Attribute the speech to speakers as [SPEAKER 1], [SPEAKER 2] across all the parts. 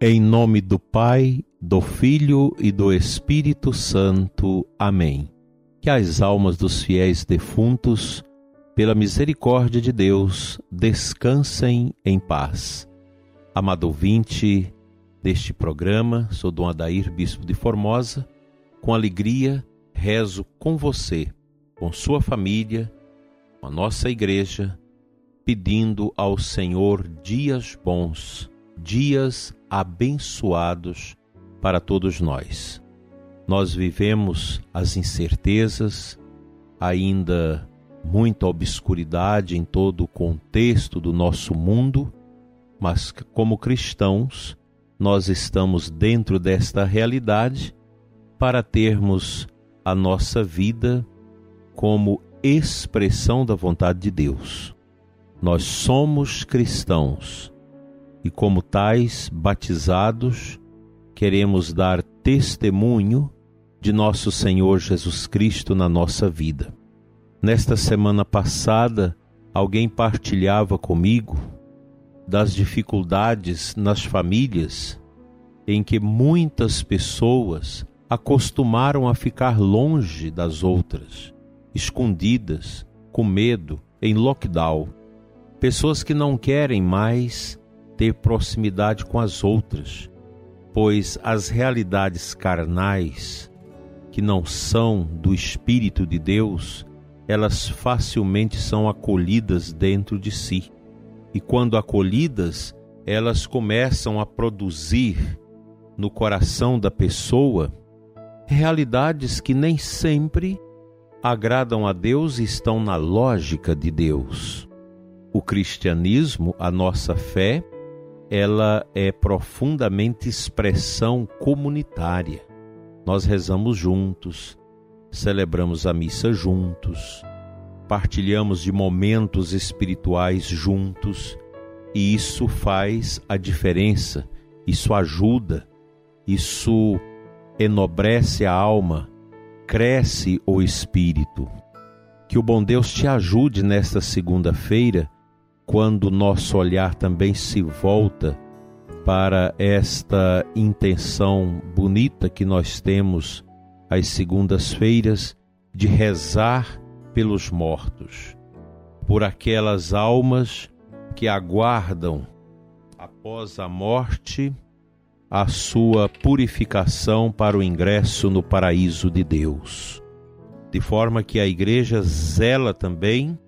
[SPEAKER 1] Em nome do Pai, do Filho e do Espírito Santo. Amém. Que as almas dos fiéis defuntos, pela misericórdia de Deus, descansem em paz. Amado ouvinte deste programa, sou Dom Adair, Bispo de Formosa. Com alegria, rezo com você, com sua família, com a nossa igreja, pedindo ao Senhor dias bons, dias abençoados para todos nós. Nós vivemos as incertezas, ainda muita obscuridade em todo o contexto do nosso mundo, mas como cristãos, nós estamos dentro desta realidade para termos a nossa vida como expressão da vontade de Deus. Nós somos cristãos e, como tais batizados, queremos dar testemunho de nosso Senhor Jesus Cristo na nossa vida. Nesta semana passada, alguém partilhava comigo das dificuldades nas famílias em que muitas pessoas acostumaram a ficar longe das outras, escondidas, com medo, em lockdown. Pessoas que não querem mais ter proximidade com as outras, pois as realidades carnais, que não são do Espírito de Deus, elas facilmente são acolhidas dentro de si. E quando acolhidas, elas começam a produzir no coração da pessoa realidades que nem sempre agradam a Deus e estão na lógica de Deus. O cristianismo, a nossa fé, ela é profundamente expressão comunitária. Nós rezamos juntos, celebramos a missa juntos, partilhamos de momentos espirituais juntos, e isso faz a diferença, isso ajuda, isso enobrece a alma, cresce o espírito. Que o bom Deus te ajude nesta segunda-feira quando nosso olhar também se volta para esta intenção bonita que nós temos às segundas-feiras de rezar pelos mortos, por aquelas almas que aguardam após a morte a sua purificação para o ingresso no paraíso de Deus. De forma que a igreja zela também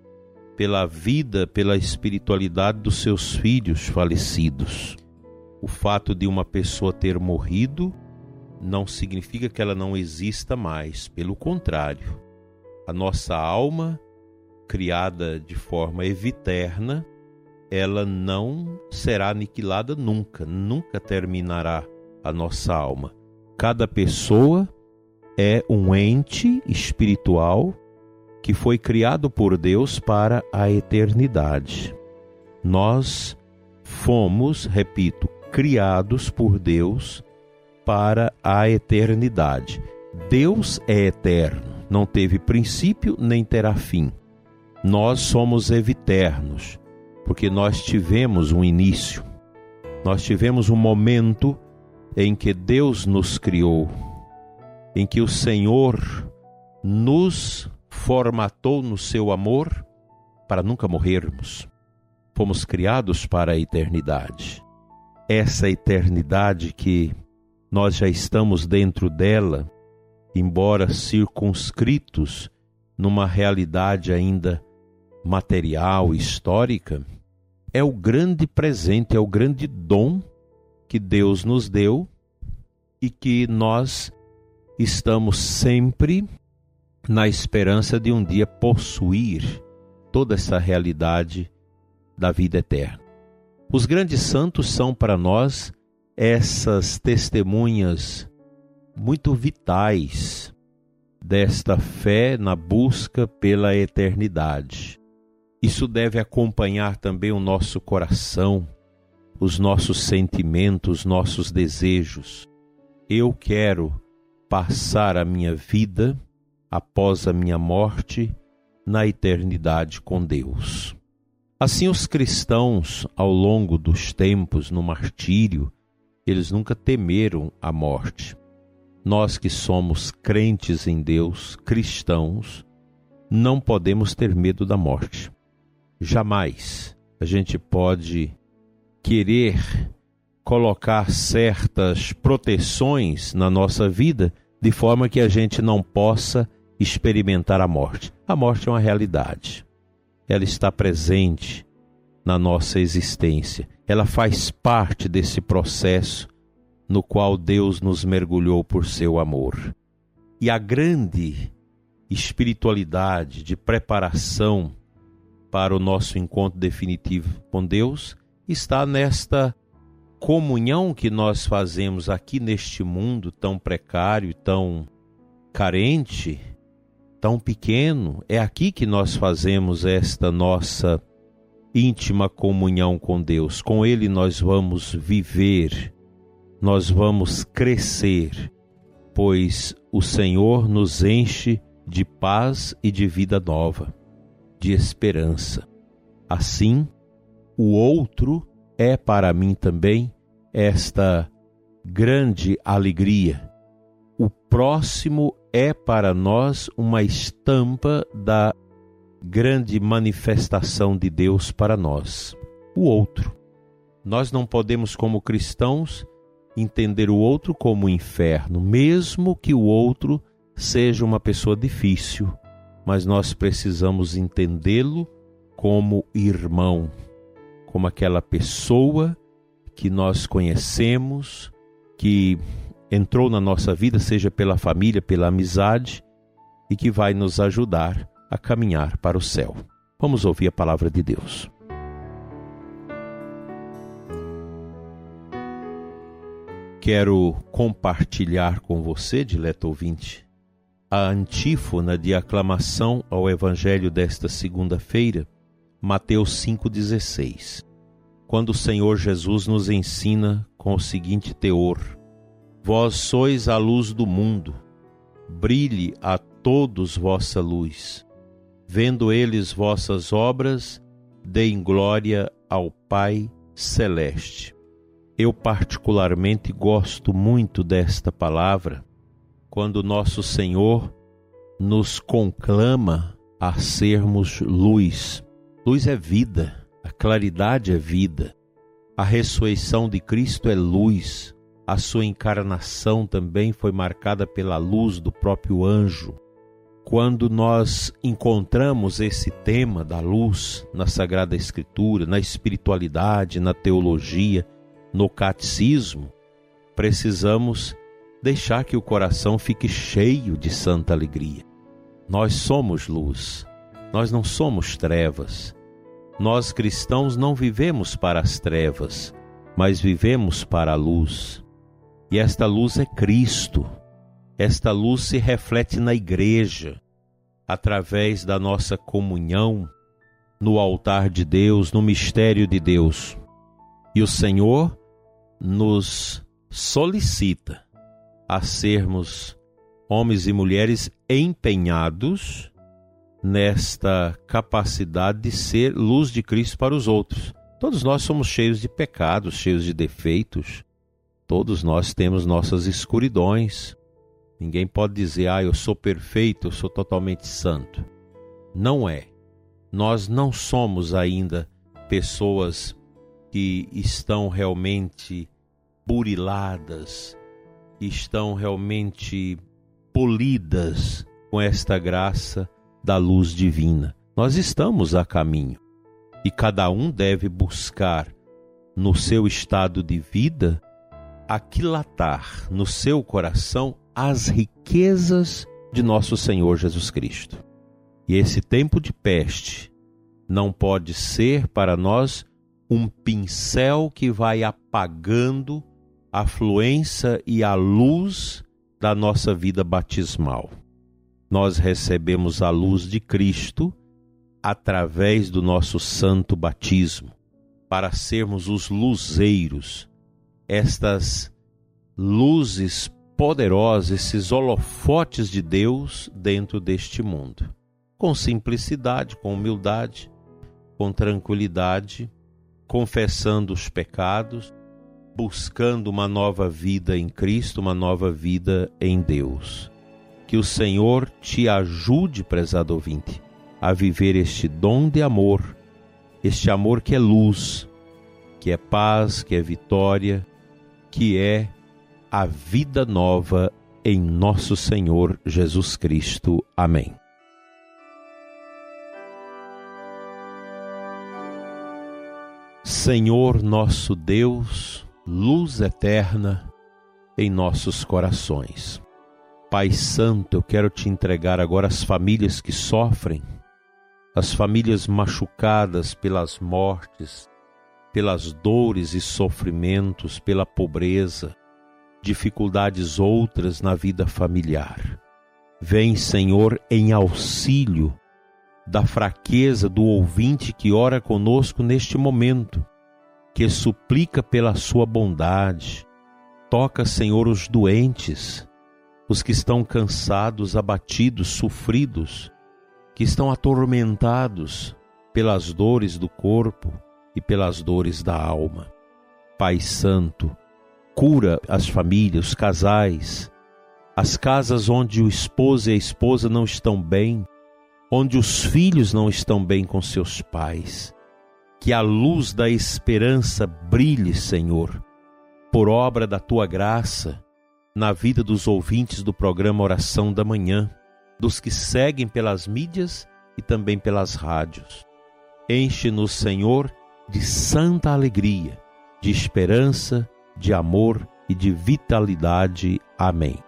[SPEAKER 1] pela vida, pela espiritualidade dos seus filhos falecidos. O fato de uma pessoa ter morrido não significa que ela não exista mais, pelo contrário. A nossa alma, criada de forma eviterna, ela não será aniquilada nunca, nunca terminará a nossa alma. Cada pessoa é um ente espiritual que foi criado por Deus para a eternidade. Nós fomos, repito, criados por Deus para a eternidade. Deus é eterno, não teve princípio nem terá fim. Nós somos eviternos, porque nós tivemos um início. Nós tivemos um momento em que Deus nos criou, em que o Senhor nos formatou no seu amor para nunca morrermos. Fomos criados para a eternidade. Essa eternidade que nós já estamos dentro dela, embora circunscritos numa realidade ainda material, histórica, é o grande presente, é o grande dom que Deus nos deu e que nós estamos sempre na esperança de um dia possuir toda essa realidade da vida eterna. Os grandes santos são para nós essas testemunhas muito vitais desta fé na busca pela eternidade. Isso deve acompanhar também o nosso coração, os nossos sentimentos, nossos desejos. Eu quero passar a minha vida após a minha morte na eternidade com Deus. Assim, os cristãos, ao longo dos tempos no martírio, eles nunca temeram a morte. Nós que somos crentes em Deus, cristãos, não podemos ter medo da morte. Jamais a gente pode querer colocar certas proteções na nossa vida de forma que a gente não possa experimentar a morte. A morte é uma realidade. Ela está presente na nossa existência. Ela faz parte desse processo no qual Deus nos mergulhou por seu amor. E a grande espiritualidade de preparação para o nosso encontro definitivo com Deus está nesta comunhão que nós fazemos aqui neste mundo tão precário, tão carente, tão pequeno, é aqui que nós fazemos esta nossa íntima comunhão com Deus. Com Ele nós vamos viver, nós vamos crescer, pois o Senhor nos enche de paz e de vida nova, de esperança. Assim, o outro é para mim também esta grande alegria. O próximo é para nós uma estampa da grande manifestação de Deus para nós, o outro. Nós não podemos, como cristãos, entender o outro como o inferno, mesmo que o outro seja uma pessoa difícil, mas nós precisamos entendê-lo como irmão, como aquela pessoa que nós conhecemos, que entrou na nossa vida, seja pela família, pela amizade, e que vai nos ajudar a caminhar para o céu. Vamos ouvir a palavra de Deus. Quero compartilhar com você, dileto ouvinte, a antífona de aclamação ao Evangelho desta segunda-feira Mateus 5,16, quando o Senhor Jesus nos ensina com o seguinte teor: Vós sois a luz do mundo, brilhe a todos vossa luz. Vendo eles vossas obras, deem glória ao Pai Celeste. Eu, particularmente, gosto muito desta palavra quando nosso Senhor nos conclama a sermos luz Luz é vida, a claridade é vida. A ressurreição de Cristo é luz. A sua encarnação também foi marcada pela luz do próprio anjo. Quando nós encontramos esse tema da luz na Sagrada Escritura, na espiritualidade, na teologia, no catecismo, precisamos deixar que o coração fique cheio de santa alegria. Nós somos luz. Nós não somos trevas. Nós cristãos não vivemos para as trevas, mas vivemos para a luz. E esta luz é Cristo. Esta luz se reflete na igreja, através da nossa comunhão no altar de Deus, no mistério de Deus. E o Senhor nos solicita a sermos homens e mulheres empenhados nesta capacidade de ser luz de Cristo para os outros. Todos nós somos cheios de pecados, cheios de defeitos. Todos nós temos nossas escuridões. Ninguém pode dizer, ah, eu sou perfeito, eu sou totalmente santo. Não é. Nós não somos ainda pessoas que estão realmente buriladas, estão realmente polidas com esta graça da luz divina. Nós estamos a caminho e cada um deve buscar no seu estado de vida aquilatar no seu coração as riquezas de nosso Senhor Jesus Cristo. E esse tempo de peste não pode ser para nós um pincel que vai apagando a fluência e a luz da nossa vida batismal nós recebemos a luz de Cristo através do nosso santo batismo, para sermos os luzeiros, estas luzes poderosas, esses holofotes de Deus dentro deste mundo. Com simplicidade, com humildade, com tranquilidade, confessando os pecados, buscando uma nova vida em Cristo, uma nova vida em Deus. Que o Senhor te ajude, prezado ouvinte, a viver este dom de amor, este amor que é luz, que é paz, que é vitória, que é a vida nova em nosso Senhor Jesus Cristo. Amém. Senhor nosso Deus, luz eterna em nossos corações. Pai Santo, eu quero te entregar agora as famílias que sofrem, as famílias machucadas pelas mortes, pelas dores e sofrimentos, pela pobreza, dificuldades outras na vida familiar. Vem, Senhor, em auxílio da fraqueza do ouvinte que ora conosco neste momento, que suplica pela sua bondade. Toca, Senhor, os doentes, os que estão cansados, abatidos, sofridos, que estão atormentados pelas dores do corpo e pelas dores da alma. Pai Santo, cura as famílias, os casais, as casas onde o esposo e a esposa não estão bem, onde os filhos não estão bem com seus pais. Que a luz da esperança brilhe, Senhor, por obra da tua graça, na vida dos ouvintes do programa Oração da Manhã, dos que seguem pelas mídias e também pelas rádios. Enche-nos, Senhor, de santa alegria, de esperança, de amor e de vitalidade. Amém.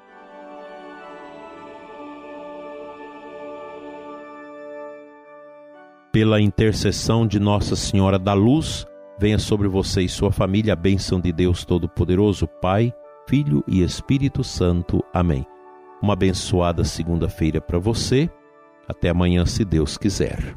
[SPEAKER 1] pela intercessão de Nossa Senhora da Luz, venha sobre você e sua família a bênção de Deus Todo-Poderoso, Pai, Filho e Espírito Santo. Amém. Uma abençoada segunda-feira para você. Até amanhã, se Deus quiser.